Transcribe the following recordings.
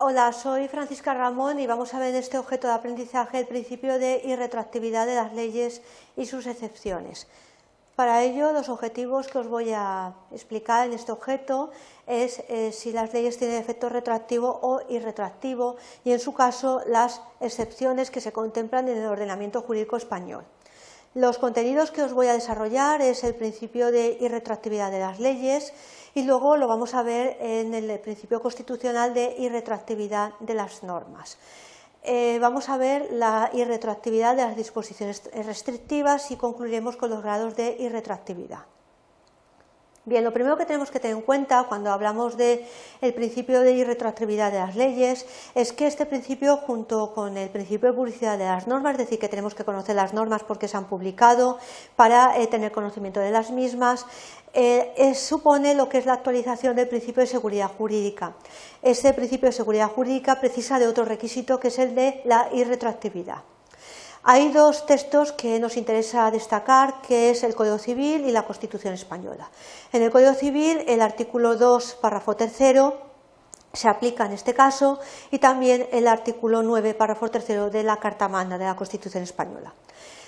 Hola, soy Francisca Ramón y vamos a ver en este objeto de aprendizaje el principio de irretroactividad de las leyes y sus excepciones. Para ello, los objetivos que os voy a explicar en este objeto es eh, si las leyes tienen efecto retroactivo o irretroactivo y, en su caso, las excepciones que se contemplan en el ordenamiento jurídico español. Los contenidos que os voy a desarrollar es el principio de irretroactividad de las leyes y luego lo vamos a ver en el principio constitucional de irretroactividad de las normas. Eh, vamos a ver la irretroactividad de las disposiciones restrictivas y concluiremos con los grados de irretroactividad. Bien, lo primero que tenemos que tener en cuenta cuando hablamos del principio de irretroactividad de las leyes es que este principio, junto con el principio de publicidad de las normas, es decir, que tenemos que conocer las normas porque se han publicado para eh, tener conocimiento de las mismas, eh, supone lo que es la actualización del principio de seguridad jurídica. Este principio de seguridad jurídica precisa de otro requisito que es el de la irretroactividad. Hay dos textos que nos interesa destacar, que es el Código Civil y la Constitución Española. En el Código Civil, el artículo 2, párrafo tercero, se aplica en este caso y también el artículo 9, párrafo tercero de la Carta Magna de la Constitución Española.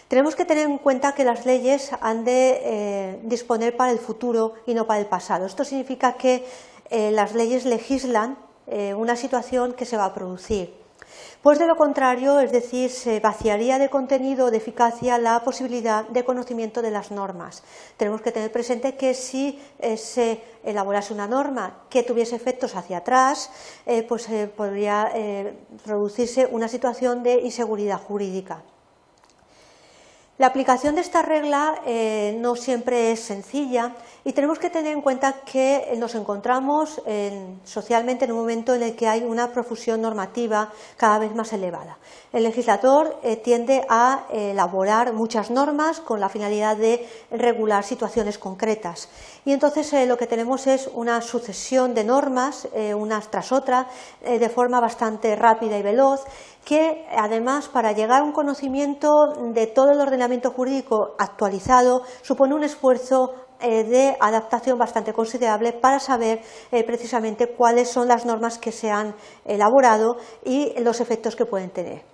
Tenemos que tener en cuenta que las leyes han de eh, disponer para el futuro y no para el pasado. Esto significa que eh, las leyes legislan eh, una situación que se va a producir. Pues de lo contrario, es decir, se vaciaría de contenido de eficacia la posibilidad de conocimiento de las normas. Tenemos que tener presente que si eh, se elaborase una norma que tuviese efectos hacia atrás, eh, pues eh, podría producirse una situación de inseguridad jurídica. La aplicación de esta regla eh, no siempre es sencilla y tenemos que tener en cuenta que nos encontramos socialmente en un momento en el que hay una profusión normativa cada vez más elevada. El legislador eh, tiende a elaborar muchas normas con la finalidad de regular situaciones concretas y entonces eh, lo que tenemos es una sucesión de normas, unas tras otras, de forma bastante rápida y veloz que además para llegar a un conocimiento de todo el ordenamiento jurídico actualizado supone un esfuerzo eh, de adaptación bastante considerable para saber eh, precisamente cuáles son las normas que se han elaborado y los efectos que pueden tener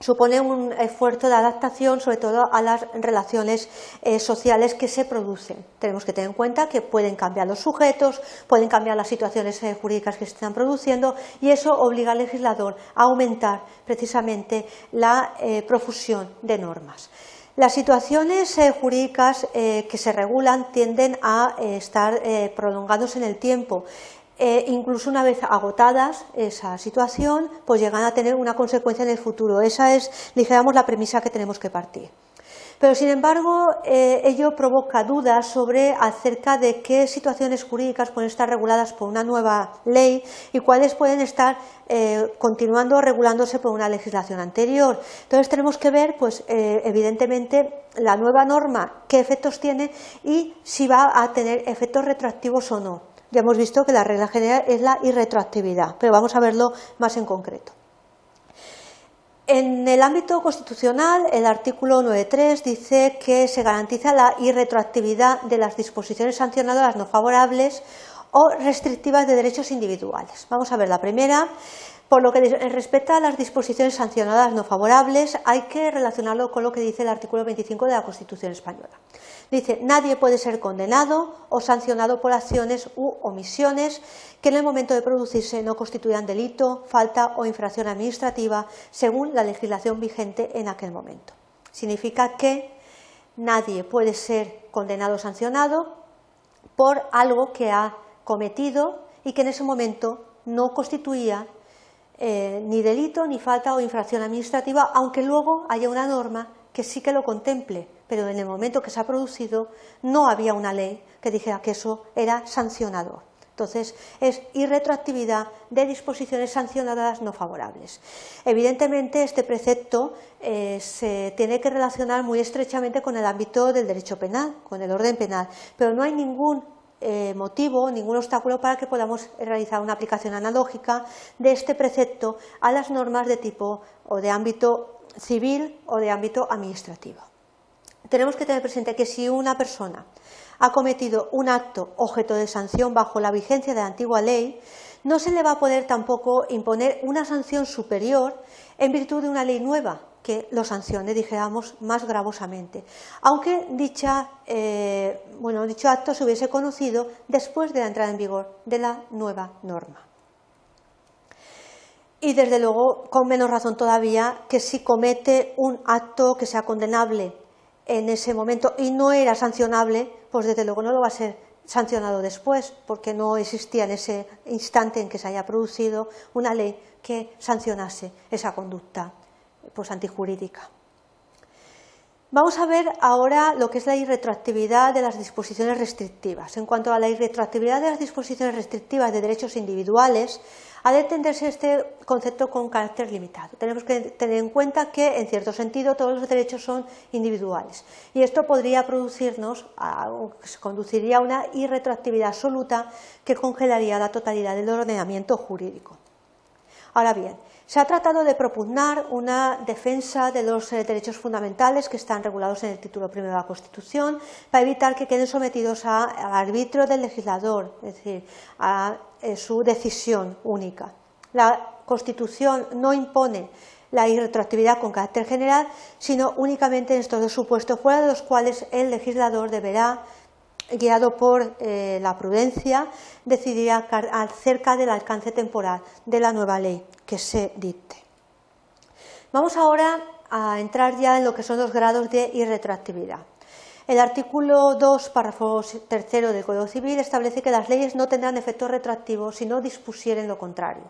supone un esfuerzo de adaptación, sobre todo a las relaciones eh, sociales que se producen. Tenemos que tener en cuenta que pueden cambiar los sujetos, pueden cambiar las situaciones eh, jurídicas que se están produciendo y eso obliga al legislador a aumentar precisamente la eh, profusión de normas. Las situaciones jurídicas que se regulan tienden a estar prolongándose en el tiempo eh, incluso una vez agotadas esa situación, pues llegan a tener una consecuencia en el futuro. Esa es, dijéramos, la premisa que tenemos que partir. Pero, sin embargo, eh, ello provoca dudas sobre acerca de qué situaciones jurídicas pueden estar reguladas por una nueva ley y cuáles pueden estar eh, continuando regulándose por una legislación anterior. Entonces, tenemos que ver, pues, evidentemente, la nueva norma, qué efectos tiene y si va a tener efectos retroactivos o no. Ya hemos visto que la regla general es la irretroactividad, pero vamos a verlo más en concreto. En el ámbito constitucional, el artículo 9.3 dice que se garantiza la irretroactividad de las disposiciones sancionadoras no favorables o restrictivas de derechos individuales. Vamos a ver la primera. Por lo que respecta a las disposiciones sancionadas no favorables, hay que relacionarlo con lo que dice el artículo 25 de la Constitución española. Dice, nadie puede ser condenado o sancionado por acciones u omisiones que en el momento de producirse no constituyan delito, falta o infracción administrativa según la legislación vigente en aquel momento. Significa que nadie puede ser condenado o sancionado por algo que ha cometido y que en ese momento no constituía eh, ni delito, ni falta o infracción administrativa, aunque luego haya una norma que sí que lo contemple, pero en el momento que se ha producido no había una ley que dijera que eso era sancionador. Entonces, es irretroactividad de disposiciones sancionadas no favorables. Evidentemente, este precepto eh, se tiene que relacionar muy estrechamente con el ámbito del derecho penal, con el orden penal, pero no hay ningún eh, motivo, ningún obstáculo para que podamos realizar una aplicación analógica de este precepto a las normas de tipo o de ámbito civil o de ámbito administrativo. Tenemos que tener presente que si una persona ha cometido un acto objeto de sanción bajo la vigencia de la antigua ley, no se le va a poder tampoco imponer una sanción superior en virtud de una ley nueva que lo sancione, dijéramos, más gravosamente, aunque dicha, eh, bueno, dicho acto se hubiese conocido después de la entrada en vigor de la nueva norma. Y desde luego, con menos razón todavía, que si comete un acto que sea condenable en ese momento y no era sancionable, pues desde luego no lo va a ser sancionado después, porque no existía en ese instante en que se haya producido una ley que sancionase esa conducta pues, antijurídica. Vamos a ver ahora lo que es la irretroactividad de las disposiciones restrictivas. En cuanto a la irretroactividad de las disposiciones restrictivas de derechos individuales, ha de entenderse este concepto con carácter limitado. Tenemos que tener en cuenta que, en cierto sentido, todos los derechos son individuales y esto podría producirnos, se conduciría a una irretroactividad absoluta que congelaría la totalidad del ordenamiento jurídico. Ahora bien, se ha tratado de propugnar una defensa de los eh, derechos fundamentales que están regulados en el título primero de la Constitución para evitar que queden sometidos al arbitrio del legislador, es decir, a eh, su decisión única. La Constitución no impone la irretroactividad con carácter general, sino únicamente en estos dos supuestos, fuera de los cuales el legislador deberá guiado por eh, la prudencia, decidirá acerca del alcance temporal de la nueva ley que se dicte. Vamos ahora a entrar ya en lo que son los grados de irretroactividad. El artículo 2, párrafo tercero del Código Civil establece que las leyes no tendrán efectos retroactivos si no dispusieren lo contrario.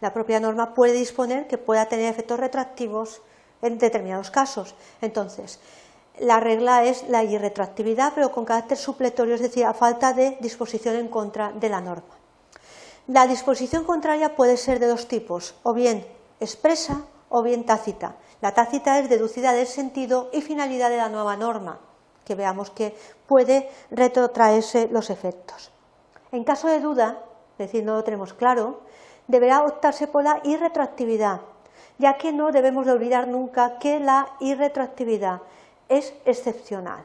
La propia norma puede disponer que pueda tener efectos retroactivos en determinados casos. Entonces, la regla es la irretroactividad, pero con carácter supletorio, es decir, a falta de disposición en contra de la norma. La disposición contraria puede ser de dos tipos, o bien expresa o bien tácita. La tácita es deducida del sentido y finalidad de la nueva norma, que veamos que puede retrotraerse los efectos. En caso de duda, es decir, no lo tenemos claro, deberá optarse por la irretroactividad, ya que no debemos de olvidar nunca que la irretroactividad es excepcional.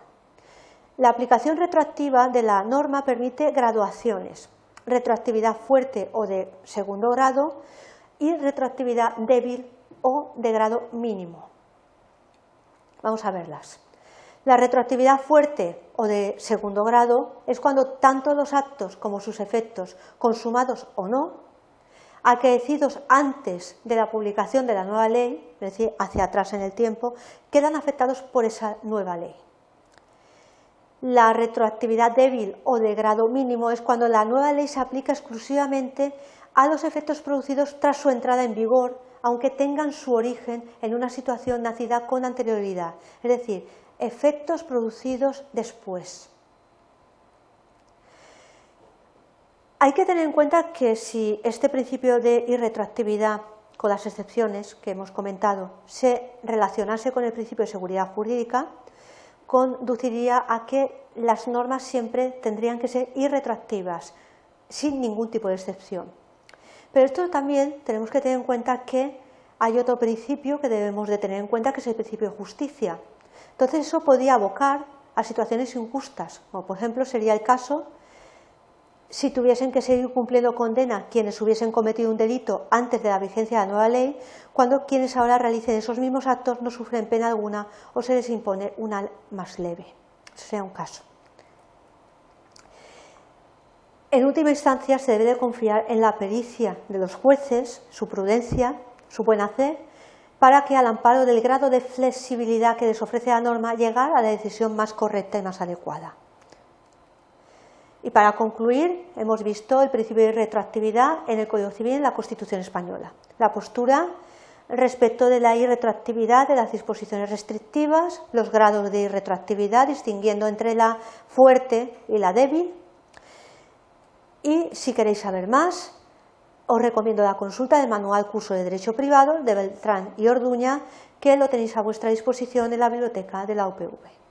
La aplicación retroactiva de la norma permite graduaciones, retroactividad fuerte o de segundo grado y retroactividad débil o de grado mínimo. Vamos a verlas. La retroactividad fuerte o de segundo grado es cuando tanto los actos como sus efectos, consumados o no, aquecidos antes de la publicación de la nueva ley, es decir, hacia atrás en el tiempo, quedan afectados por esa nueva ley. La retroactividad débil o de grado mínimo es cuando la nueva ley se aplica exclusivamente a los efectos producidos tras su entrada en vigor, aunque tengan su origen en una situación nacida con anterioridad, es decir, efectos producidos después. Hay que tener en cuenta que si este principio de irretroactividad, con las excepciones que hemos comentado, se relacionase con el principio de seguridad jurídica, conduciría a que las normas siempre tendrían que ser irretroactivas, sin ningún tipo de excepción. Pero esto también tenemos que tener en cuenta que hay otro principio que debemos de tener en cuenta, que es el principio de justicia. Entonces eso podría abocar a situaciones injustas, como por ejemplo sería el caso si tuviesen que seguir cumpliendo condena quienes hubiesen cometido un delito antes de la vigencia de la nueva ley, cuando quienes ahora realicen esos mismos actos no sufren pena alguna o se les impone una más leve. Ese sea un caso. En última instancia, se debe de confiar en la pericia de los jueces, su prudencia, su buen hacer, para que al amparo del grado de flexibilidad que les ofrece la norma, llegar a la decisión más correcta y más adecuada. Y para concluir, hemos visto el principio de retroactividad en el Código Civil y en la Constitución española. La postura respecto de la irretroactividad de las disposiciones restrictivas, los grados de irretroactividad, distinguiendo entre la fuerte y la débil. Y si queréis saber más, os recomiendo la consulta del Manual Curso de Derecho Privado de Beltrán y Orduña, que lo tenéis a vuestra disposición en la biblioteca de la UPV.